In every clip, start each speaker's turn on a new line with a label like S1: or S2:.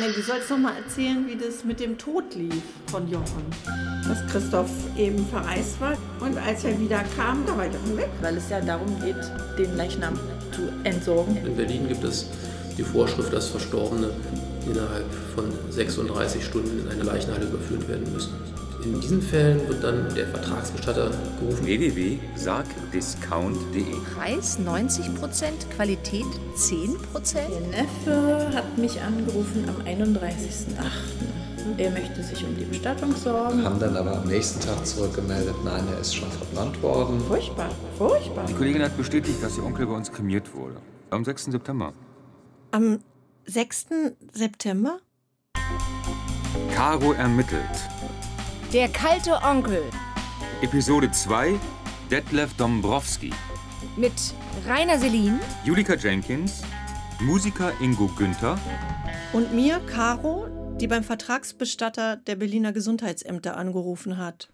S1: Nee, du sollst noch mal erzählen, wie das mit dem Tod lief von Jochen. Dass Christoph eben verreist war und als er wieder kam, da war Jochen weg.
S2: Weil es ja darum geht, den Leichnam zu entsorgen.
S3: In Berlin gibt es die Vorschrift, dass Verstorbene innerhalb von 36 Stunden in eine Leichenhalle überführt werden müssen. In diesen Fällen wird dann der Vertragsbestatter gerufen.
S4: www.sargdiscount.de
S5: Preis 90%, Qualität 10%.
S2: Der Neffe hat mich angerufen am 31.08. Er möchte sich um die Bestattung sorgen.
S6: Haben dann aber am nächsten Tag zurückgemeldet, nein, er ist schon verbrannt worden.
S2: Furchtbar, furchtbar.
S4: Die Kollegin hat bestätigt, dass ihr Onkel bei uns kremiert wurde. Am 6. September.
S1: Am 6. September?
S4: Caro ermittelt.
S5: Der kalte Onkel
S4: Episode 2 Detlef Dombrowski.
S5: mit Rainer Selin,
S4: Julika Jenkins. Musiker Ingo Günther.
S1: Und mir, Caro, die beim Vertragsbestatter der Berliner Gesundheitsämter angerufen hat.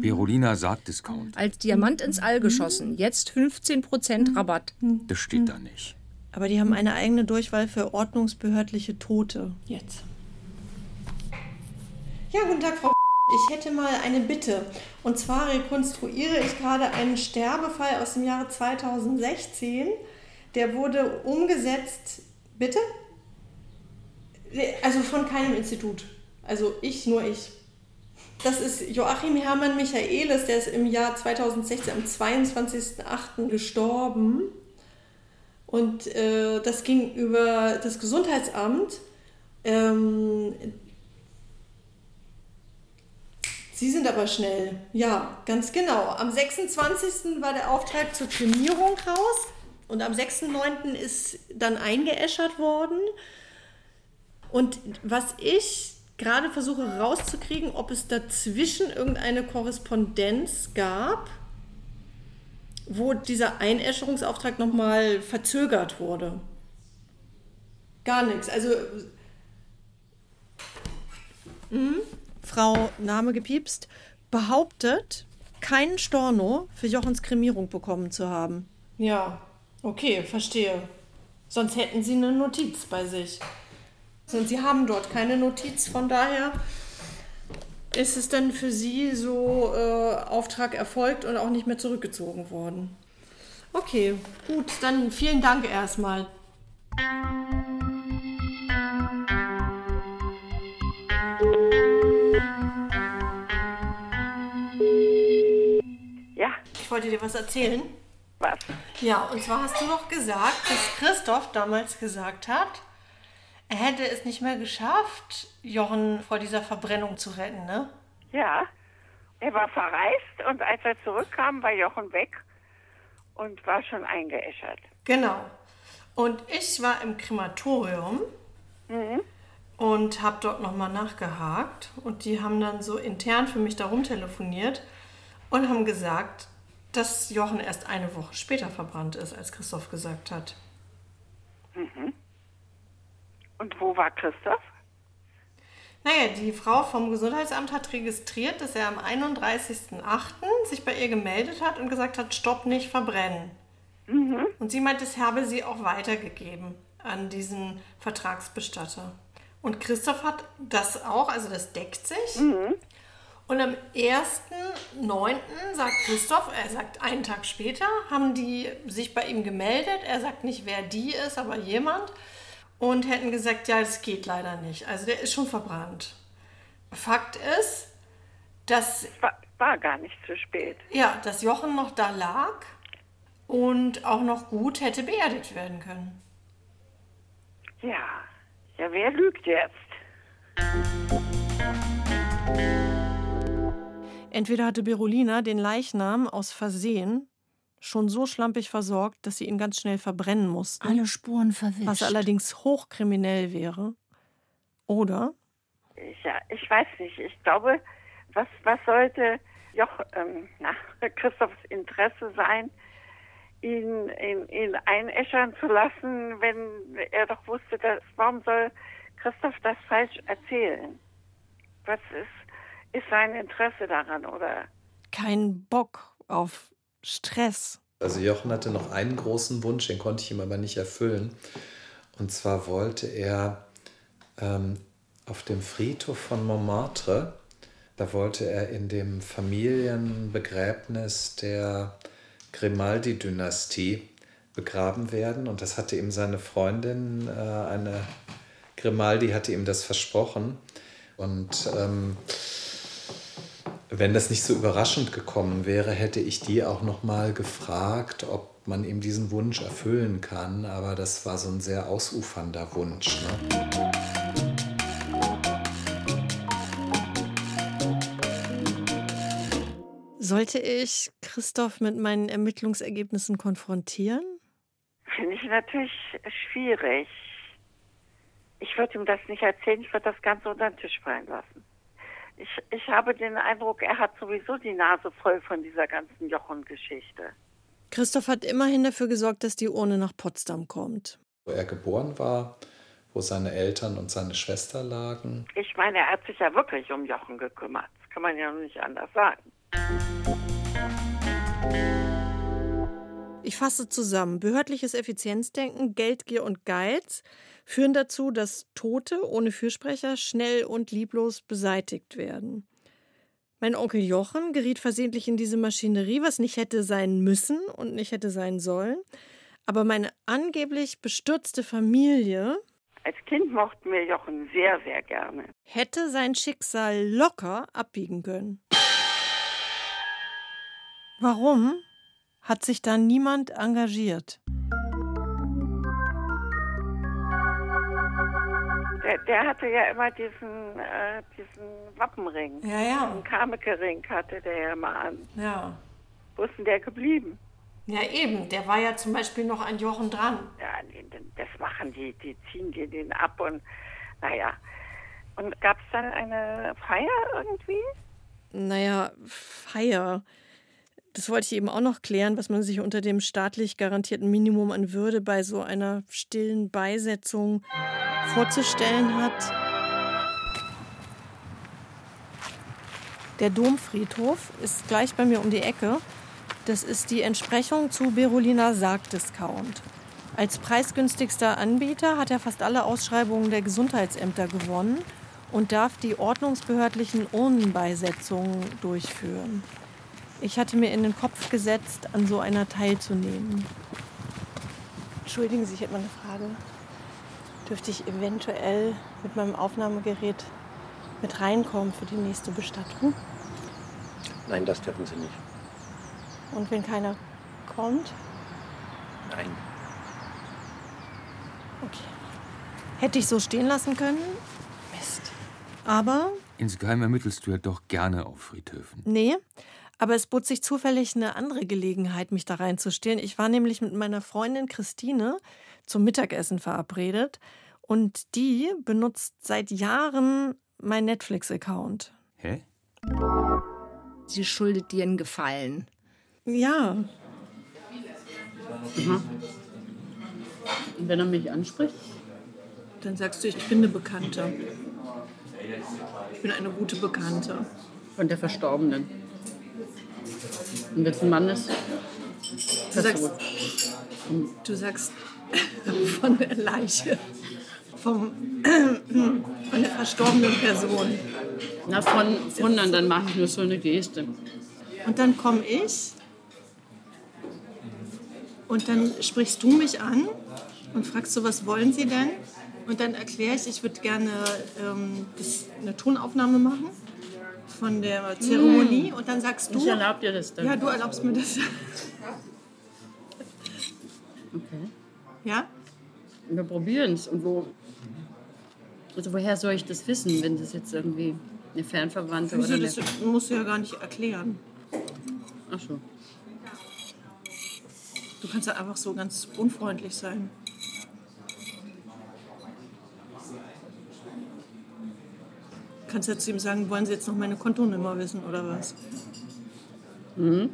S4: Berolina Sargdiscount.
S5: als Diamant ins All geschossen. Jetzt 15% Rabatt.
S4: Das steht da nicht.
S1: Aber die haben eine eigene Durchwahl für ordnungsbehördliche Tote. Jetzt. Ja, guten Tag, Frau. Ich hätte mal eine Bitte. Und zwar rekonstruiere ich gerade einen Sterbefall aus dem Jahre 2016. Der wurde umgesetzt. Bitte? Also von keinem Institut. Also ich, nur ich. Das ist Joachim Hermann Michaelis, der ist im Jahr 2016 am 22.08. gestorben. Und äh, das ging über das Gesundheitsamt. Ähm, Sie sind aber schnell. Ja, ganz genau. Am 26. war der Auftrag zur Kremierung raus und am 6.9. ist dann eingeäschert worden. Und was ich gerade versuche rauszukriegen, ob es dazwischen irgendeine Korrespondenz gab, wo dieser Einäscherungsauftrag nochmal verzögert wurde. Gar nichts. Also. Mhm. Frau Name gepiepst, behauptet, keinen Storno für Jochens Kremierung bekommen zu haben. Ja, okay, verstehe. Sonst hätten Sie eine Notiz bei sich. Und Sie haben dort keine Notiz, von daher ist es dann für Sie so äh, Auftrag erfolgt und auch nicht mehr zurückgezogen worden. Okay, gut, dann vielen Dank erstmal. Wollte dir was erzählen.
S7: was?
S1: Ja, und zwar hast du doch gesagt, dass Christoph damals gesagt hat, er hätte es nicht mehr geschafft, Jochen vor dieser Verbrennung zu retten, ne?
S7: Ja, er war verreist und als er zurückkam, war Jochen weg und war schon eingeäschert.
S1: Genau. Und ich war im Krematorium und habe dort nochmal nachgehakt. Und die haben dann so intern für mich darum telefoniert und haben gesagt, dass Jochen erst eine Woche später verbrannt ist, als Christoph gesagt hat.
S7: Und wo war Christoph?
S1: Naja, die Frau vom Gesundheitsamt hat registriert, dass er am 31.08. sich bei ihr gemeldet hat und gesagt hat, stopp, nicht verbrennen. Und sie meint, es habe sie auch weitergegeben an diesen Vertragsbestatter. Und Christoph hat das auch, also das deckt sich. Und am 1.9. sagt Christoph, er sagt einen Tag später, haben die sich bei ihm gemeldet. Er sagt nicht, wer die ist, aber jemand. Und hätten gesagt, ja, das geht leider nicht. Also der ist schon verbrannt. Fakt ist, dass,
S7: War, war gar nicht zu spät.
S1: ja, dass Jochen noch da lag und auch noch gut hätte beerdigt werden können.
S7: Ja, ja, wer lügt jetzt?
S1: Entweder hatte Berolina den Leichnam aus Versehen schon so schlampig versorgt, dass sie ihn ganz schnell verbrennen mussten.
S5: Alle Spuren verwischt.
S1: was allerdings hochkriminell wäre. Oder
S7: Ich, ja, ich weiß nicht. Ich glaube, was, was sollte Joch, ähm, na, Christophs Interesse sein, ihn, ihn, ihn einäschern zu lassen, wenn er doch wusste, dass, warum soll Christoph das falsch erzählen? Was ist, ist sein Interesse daran, oder?
S1: kein Bock auf Stress.
S6: Also Jochen hatte noch einen großen Wunsch, den konnte ich ihm aber nicht erfüllen. Und zwar wollte er ähm, auf dem Friedhof von Montmartre. Da wollte er in dem Familienbegräbnis der Grimaldi-Dynastie begraben werden. Und das hatte ihm seine Freundin, äh, eine Grimaldi, hatte ihm das versprochen. Und ähm, wenn das nicht so überraschend gekommen wäre, hätte ich die auch noch mal gefragt, ob man ihm diesen Wunsch erfüllen kann. Aber das war so ein sehr ausufernder Wunsch. Ne?
S1: Sollte ich Christoph mit meinen Ermittlungsergebnissen konfrontieren?
S7: Finde ich natürlich schwierig. Ich würde ihm das nicht erzählen, ich würde das Ganze unter den Tisch fallen lassen. Ich, ich habe den Eindruck, er hat sowieso die Nase voll von dieser ganzen Jochen-Geschichte.
S1: Christoph hat immerhin dafür gesorgt, dass die Urne nach Potsdam kommt.
S6: Wo er geboren war, wo seine Eltern und seine Schwester lagen.
S7: Ich meine, er hat sich ja wirklich um Jochen gekümmert. Das kann man ja nicht anders sagen.
S1: Ich fasse zusammen. Behördliches Effizienzdenken, Geldgier und Geiz führen dazu, dass Tote ohne Fürsprecher schnell und lieblos beseitigt werden. Mein Onkel Jochen geriet versehentlich in diese Maschinerie, was nicht hätte sein müssen und nicht hätte sein sollen. Aber meine angeblich bestürzte Familie.
S7: Als Kind mochten wir Jochen sehr, sehr gerne.
S1: Hätte sein Schicksal locker abbiegen können. Warum hat sich da niemand engagiert?
S7: Der, der hatte ja immer diesen, äh, diesen Wappenring.
S1: Ja, ja.
S7: Einen Karmeke-Ring hatte der ja mal an.
S1: Ja.
S7: Wo ist denn der geblieben?
S1: Ja, eben. Der war ja zum Beispiel noch an Jochen dran.
S7: Ja, das machen die. Die ziehen dir den ab und naja. Und gab es dann eine Feier irgendwie?
S1: Naja, Feier. Das wollte ich eben auch noch klären, was man sich unter dem staatlich garantierten Minimum an Würde bei so einer stillen Beisetzung vorzustellen hat. Der Domfriedhof ist gleich bei mir um die Ecke. Das ist die Entsprechung zu Berolina Sargdiscount. Als preisgünstigster Anbieter hat er fast alle Ausschreibungen der Gesundheitsämter gewonnen und darf die ordnungsbehördlichen Urnenbeisetzungen durchführen. Ich hatte mir in den Kopf gesetzt, an so einer teilzunehmen. Entschuldigen Sie, ich hätte mal eine Frage. Dürfte ich eventuell mit meinem Aufnahmegerät mit reinkommen für die nächste Bestattung?
S8: Nein, das dürfen Sie nicht.
S1: Und wenn keiner kommt?
S8: Nein.
S1: Okay. Hätte ich so stehen lassen können? Mist. Aber?
S4: Insgeheim ermittelst du ja doch gerne auf Friedhöfen.
S1: Nee, aber es bot sich zufällig eine andere Gelegenheit, mich da reinzustehen. Ich war nämlich mit meiner Freundin Christine zum Mittagessen verabredet und die benutzt seit Jahren mein Netflix-Account.
S4: Hä?
S5: Sie schuldet dir einen Gefallen.
S1: Ja.
S2: Mhm. Und wenn er mich anspricht?
S1: Dann sagst du, ich bin eine Bekannte. Ich bin eine gute Bekannte.
S2: Von der Verstorbenen. Und wenn es ein Mann ist?
S1: Du sagst, du sagst von der Leiche. Vom, von der verstorbenen Person.
S2: Na, von, von dann, dann mache ich nur so eine Geste.
S1: Und dann komme ich und dann sprichst du mich an und fragst so, was wollen Sie denn? Und dann erkläre ich, ich würde gerne ähm, das, eine Tonaufnahme machen von der Zeremonie. Und dann sagst du.
S2: Ich erlaube dir das dann.
S1: Ja, du erlaubst mir das.
S2: Okay.
S1: Ja?
S2: Wir probieren es. Und wo. Also, woher soll ich das wissen, wenn das jetzt irgendwie eine Fernverwandte
S1: Wieso,
S2: oder
S1: das musst du ja gar nicht erklären.
S2: Ach so.
S1: Du kannst ja einfach so ganz unfreundlich sein. Kannst ja zu ihm sagen, wollen Sie jetzt noch meine Kontonummer wissen oder was?
S2: Mhm.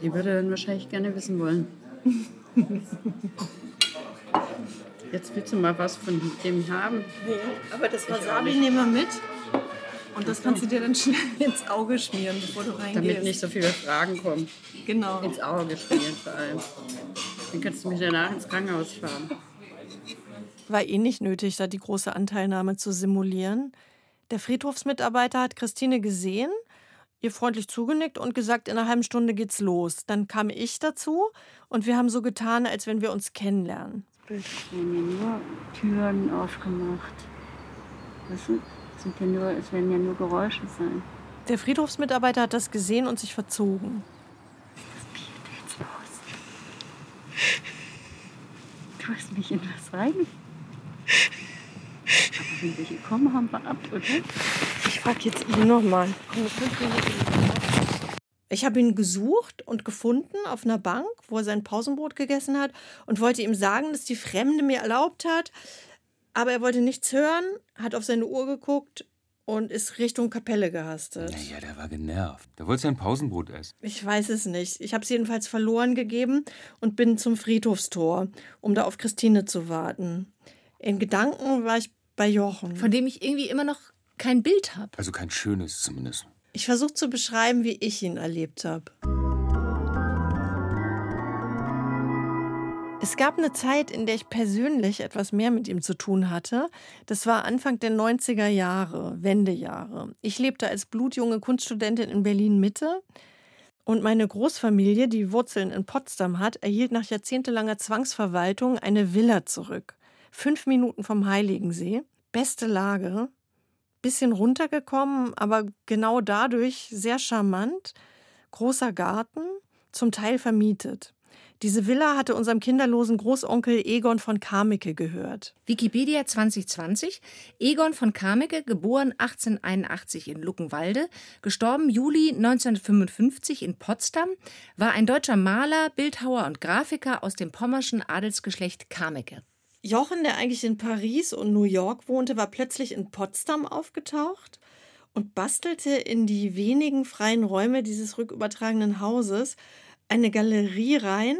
S2: Die würde dann wahrscheinlich gerne wissen wollen. Jetzt willst du mal was von dem haben.
S1: Nee, aber das Wasabi nehmen wir mit. Und das kannst du dir dann schnell ins Auge schmieren, bevor du reingehst.
S2: Damit nicht so viele Fragen kommen.
S1: Genau.
S2: Ins Auge schmieren vor allem. Dann kannst du mich danach ins Krankenhaus fahren.
S1: War eh nicht nötig, da die große Anteilnahme zu simulieren. Der Friedhofsmitarbeiter hat Christine gesehen, ihr freundlich zugenickt und gesagt, in einer halben Stunde geht's los. Dann kam ich dazu und wir haben so getan, als wenn wir uns kennenlernen.
S9: Es werden ja nur Türen aufgemacht. Weißt du? Es, sind ja nur, es werden ja nur Geräusche sein.
S1: Der Friedhofsmitarbeiter hat das gesehen und sich verzogen.
S9: Du hast mich in was rein. Aber wenn welche kommen, haben wir ab, oder?
S1: Ich frag jetzt ihn nochmal. Ich habe ihn gesucht und gefunden auf einer Bank, wo er sein Pausenbrot gegessen hat und wollte ihm sagen, dass die Fremde mir erlaubt hat. Aber er wollte nichts hören, hat auf seine Uhr geguckt und ist Richtung Kapelle gehastet.
S4: Naja, der war genervt. Der wollte sein Pausenbrot essen.
S1: Ich weiß es nicht. Ich habe es jedenfalls verloren gegeben und bin zum Friedhofstor, um da auf Christine zu warten. In Gedanken war ich bei Jochen.
S5: Von dem ich irgendwie immer noch kein Bild habe.
S4: Also kein schönes zumindest.
S1: Ich versuche zu beschreiben, wie ich ihn erlebt habe. Es gab eine Zeit, in der ich persönlich etwas mehr mit ihm zu tun hatte. Das war Anfang der 90er Jahre, Wendejahre. Ich lebte als blutjunge Kunststudentin in Berlin Mitte und meine Großfamilie, die Wurzeln in Potsdam hat, erhielt nach jahrzehntelanger Zwangsverwaltung eine Villa zurück. Fünf Minuten vom Heiligensee. Beste Lage. Bisschen runtergekommen, aber genau dadurch sehr charmant. Großer Garten, zum Teil vermietet. Diese Villa hatte unserem kinderlosen Großonkel Egon von Kameke gehört.
S5: Wikipedia 2020. Egon von Kameke, geboren 1881 in Luckenwalde, gestorben Juli 1955 in Potsdam, war ein deutscher Maler, Bildhauer und Grafiker aus dem pommerschen Adelsgeschlecht Kameke.
S1: Jochen, der eigentlich in Paris und New York wohnte, war plötzlich in Potsdam aufgetaucht und bastelte in die wenigen freien Räume dieses rückübertragenen Hauses eine Galerie rein,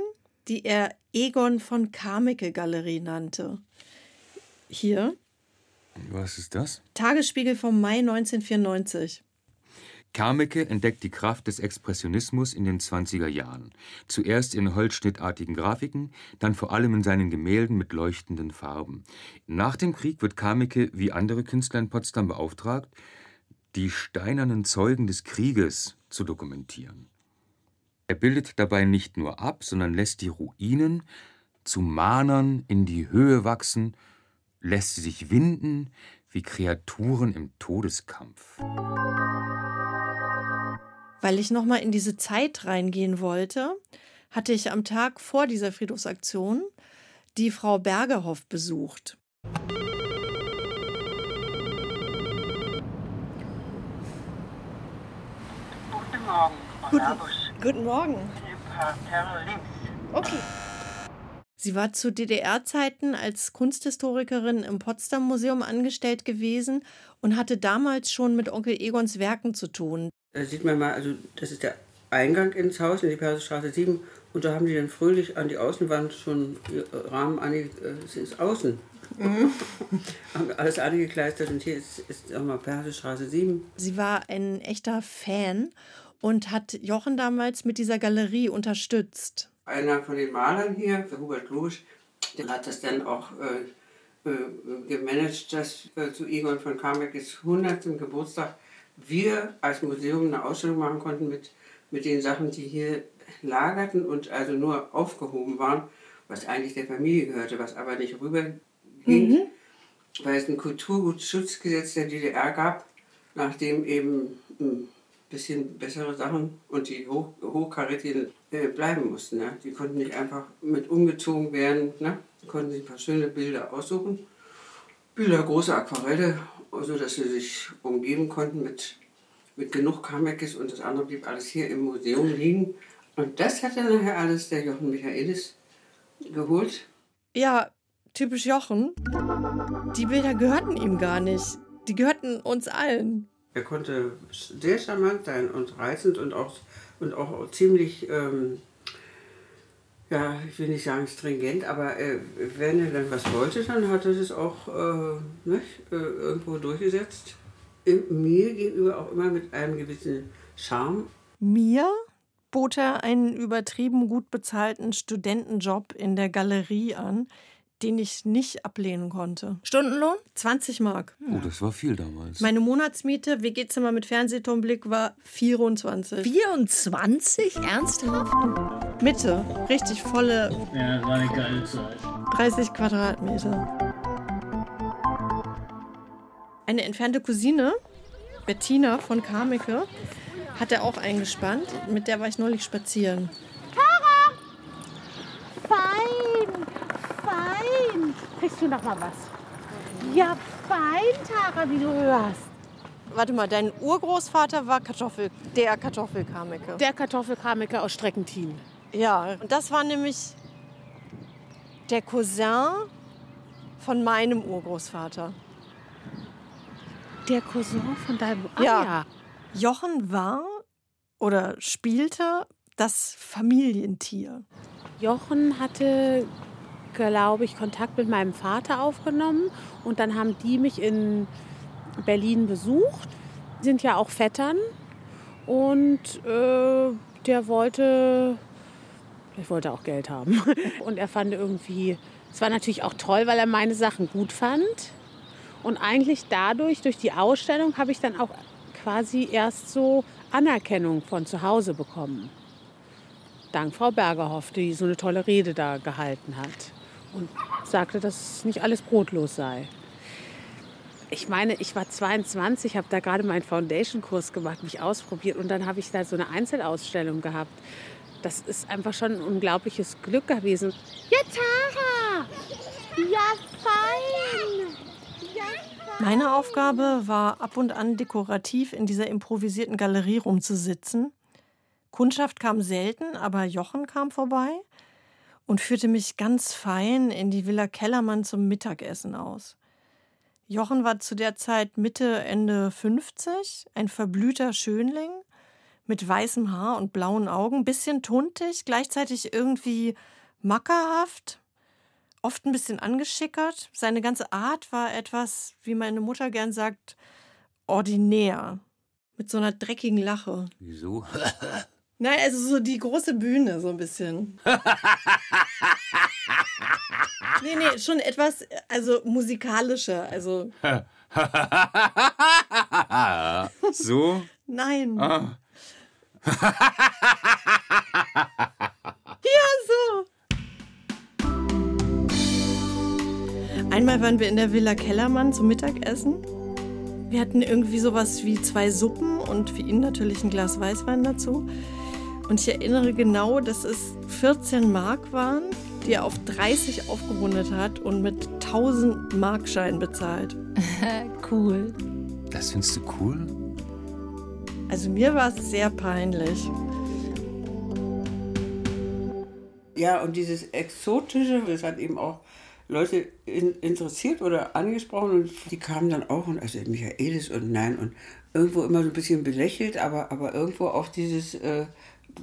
S1: die er Egon von Kameke Galerie nannte. Hier.
S4: Was ist das?
S1: Tagesspiegel vom Mai 1994.
S4: Kameke entdeckt die Kraft des Expressionismus in den 20er Jahren. Zuerst in holzschnittartigen Grafiken, dann vor allem in seinen Gemälden mit leuchtenden Farben. Nach dem Krieg wird Kameke wie andere Künstler in Potsdam beauftragt, die steinernen Zeugen des Krieges zu dokumentieren. Er bildet dabei nicht nur ab, sondern lässt die Ruinen zu Mahnern in die Höhe wachsen, lässt sie sich winden wie Kreaturen im Todeskampf.
S1: Weil ich nochmal in diese Zeit reingehen wollte, hatte ich am Tag vor dieser Friedhofsaktion die Frau Bergerhoff besucht.
S7: Guten Morgen, Frau
S1: Guten, guten Morgen. Okay. Sie war zu DDR-Zeiten als Kunsthistorikerin im Potsdam Museum angestellt gewesen und hatte damals schon mit Onkel Egons Werken zu tun.
S10: Da sieht man mal, also das ist der Eingang ins Haus, in die Perserstraße 7. Und da haben die dann fröhlich an die Außenwand schon ihr Rahmen angelegt, äh, ist außen. haben alles angekleistert und hier ist, ist auch mal Perserstraße 7.
S1: Sie war ein echter Fan und hat Jochen damals mit dieser Galerie unterstützt.
S10: Einer von den Malern hier, Hubert Losch, der hat das dann auch äh, äh, gemanagt, dass äh, zu Egon von Kamekes 100. Geburtstag wir als Museum eine Ausstellung machen konnten mit, mit den Sachen, die hier lagerten und also nur aufgehoben waren, was eigentlich der Familie gehörte, was aber nicht rüberging,
S1: Mhm.
S10: weil es ein Kulturgutschutzgesetz der DDR gab, nachdem eben ein bisschen bessere Sachen und die hoch, hochkarätigen äh, bleiben mussten. Ne? Die konnten nicht einfach mit umgezogen werden, ne? Konnten sich ein paar schöne Bilder aussuchen. Bilder, große Aquarelle, sodass sie sich umgeben konnten mit, mit genug Kamekes und das andere blieb alles hier im Museum liegen. Und das hat dann nachher alles der Jochen Michaelis geholt.
S1: Ja, typisch Jochen. Die Bilder gehörten ihm gar nicht. Die gehörten uns allen.
S10: Er konnte sehr charmant sein und reizend und auch, und auch ziemlich, ähm, ja, ich will nicht sagen stringent, aber äh, wenn er dann was wollte, dann hat er das auch äh, nicht, äh, irgendwo durchgesetzt. In, mir gegenüber auch immer mit einem gewissen Charme.
S1: Mir bot er einen übertrieben gut bezahlten Studentenjob in der Galerie an, den ich nicht ablehnen konnte.
S5: Stundenlohn?
S1: 20 Mark.
S4: Oh, das war viel damals.
S1: Meine Monatsmiete, WG-Zimmer mit Fernsehturmblick, war 24.
S5: 24? Ernsthaft?
S1: Mitte. Richtig volle
S11: Ja, war eine geile Zeit.
S1: 30 Quadratmeter. Eine entfernte Cousine, Bettina von Kameke, hat er auch eingespannt. Mit der war ich neulich spazieren.
S12: Fein, fein. Kriegst du noch mal was? Ja, fein, Tara, wie du hörst.
S1: Warte mal, dein Urgroßvater war Kartoffel, der Kartoffelkameke.
S12: Der Kartoffelkramiker aus Streckentin.
S1: Ja, und das war nämlich der Cousin von meinem Urgroßvater.
S12: Der Cousin von deinem... Ah,
S1: Ja.
S12: ja.
S1: Jochen war oder spielte das Familientier.
S12: Jochen hatte, glaube ich, Kontakt mit meinem Vater aufgenommen. Und dann haben die mich in Berlin besucht. Sind ja auch Vettern. Und äh, der wollte, ich wollte auch Geld haben. Und er fand irgendwie, es war natürlich auch toll, weil er meine Sachen gut fand. Und eigentlich dadurch, durch die Ausstellung, habe ich dann auch quasi erst so Anerkennung von zu Hause bekommen. Dank Frau Bergerhoff, die so eine tolle Rede da gehalten hat und sagte, dass nicht alles brotlos sei. Ich meine, ich war 22, habe da gerade meinen Foundation-Kurs gemacht, mich ausprobiert und dann habe ich da so eine Einzelausstellung gehabt. Das ist einfach schon ein unglaubliches Glück gewesen. Ja, Tara! Ja, fein! Ja, fein!
S1: Meine Aufgabe war ab und an dekorativ in dieser improvisierten Galerie rumzusitzen. Kundschaft kam selten, aber Jochen kam vorbei und führte mich ganz fein in die Villa Kellermann zum Mittagessen aus. Jochen war zu der Zeit Mitte, Ende 50, ein verblühter Schönling mit weißem Haar und blauen Augen, bisschen tuntig, gleichzeitig irgendwie mackerhaft, oft ein bisschen angeschickert. Seine ganze Art war etwas, wie meine Mutter gern sagt, ordinär, mit so einer dreckigen Lache.
S4: Wieso?
S1: Nein, also so die große Bühne, so ein bisschen. nee, nee, schon etwas, also musikalischer, also
S4: so?
S1: nein.
S4: Ah.
S1: Ja, so. Einmal waren wir in der Villa Kellermann zum Mittagessen. Wir hatten irgendwie sowas wie zwei Suppen und für ihn natürlich ein Glas Weißwein dazu. Und ich erinnere genau, dass es 14 Mark waren, die er auf 30 aufgerundet hat und mit 1000 Markschein bezahlt.
S5: cool.
S4: Das findest du cool?
S1: Also mir war es sehr peinlich.
S10: Ja, und dieses Exotische, das hat eben auch Leute in, interessiert oder angesprochen und die kamen dann auch und also Michaelis und nein und irgendwo immer so ein bisschen belächelt, aber, aber irgendwo auch dieses, äh,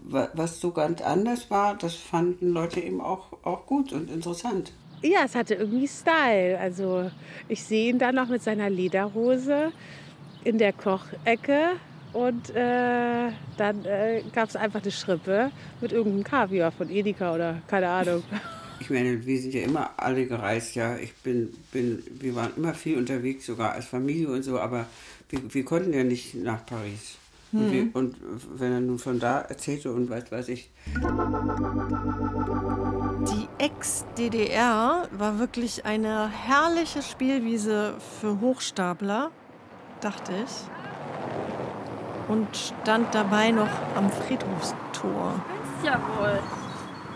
S10: was so ganz anders war, das fanden Leute eben auch, auch gut und interessant.
S12: Ja, es hatte irgendwie Style. Also ich sehe ihn da noch mit seiner Lederhose in der Kochecke und äh, dann äh, gab es einfach eine Schrippe mit irgendeinem Kaviar von Edeka oder keine Ahnung.
S10: Ich meine, wir sind ja immer alle gereist, ja. Ich bin, bin, wir waren immer viel unterwegs, sogar als Familie und so, aber wir, wir konnten ja nicht nach Paris. Und,
S1: Mhm.
S10: und wenn er nun von da erzählte und was weiß ich,
S1: Die Ex-DDR war wirklich eine herrliche Spielwiese für Hochstapler, dachte ich. Und stand dabei noch am Friedhofstor.
S13: Jawohl.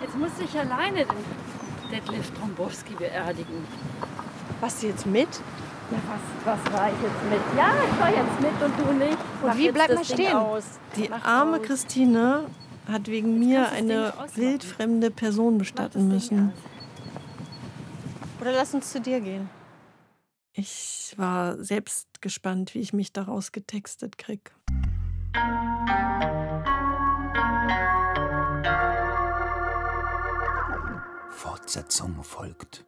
S13: Jetzt muss ich alleine den Detlef Trombowski beerdigen.
S1: Was jetzt mit?
S13: Ja, was, was war ich jetzt mit? Ja, ich war jetzt mit und du nicht. Mach
S1: Und wie bleibt
S13: Ding
S1: stehen?
S13: Aus.
S1: Die
S13: Mach
S1: arme
S13: aus.
S1: Christine hat wegen mir eine wildfremde Person bestatten müssen. Oder lass uns zu dir gehen. Ich war selbst gespannt, wie ich mich daraus getextet krieg.
S4: Fortsetzung folgt.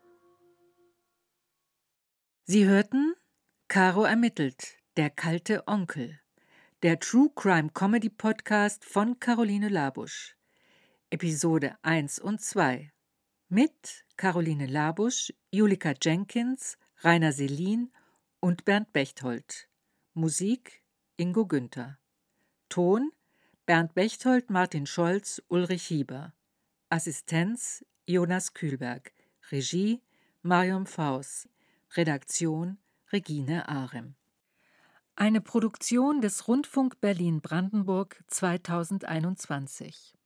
S14: Sie hörten Caro ermittelt, der kalte Onkel, der True Crime Comedy Podcast von Caroline Labusch. Episode 1 und 2. Mit Caroline Labusch, Julika Jenkins, Rainer Selin und Bernd Bechtold. Musik Ingo Günther. Ton Bernd Bechtold, Martin Scholz, Ulrich Hieber. Assistenz Jonas Kühlberg. Regie Marion Faus. Redaktion Regine Arem. Eine Produktion des Rundfunk Berlin-Brandenburg 2021.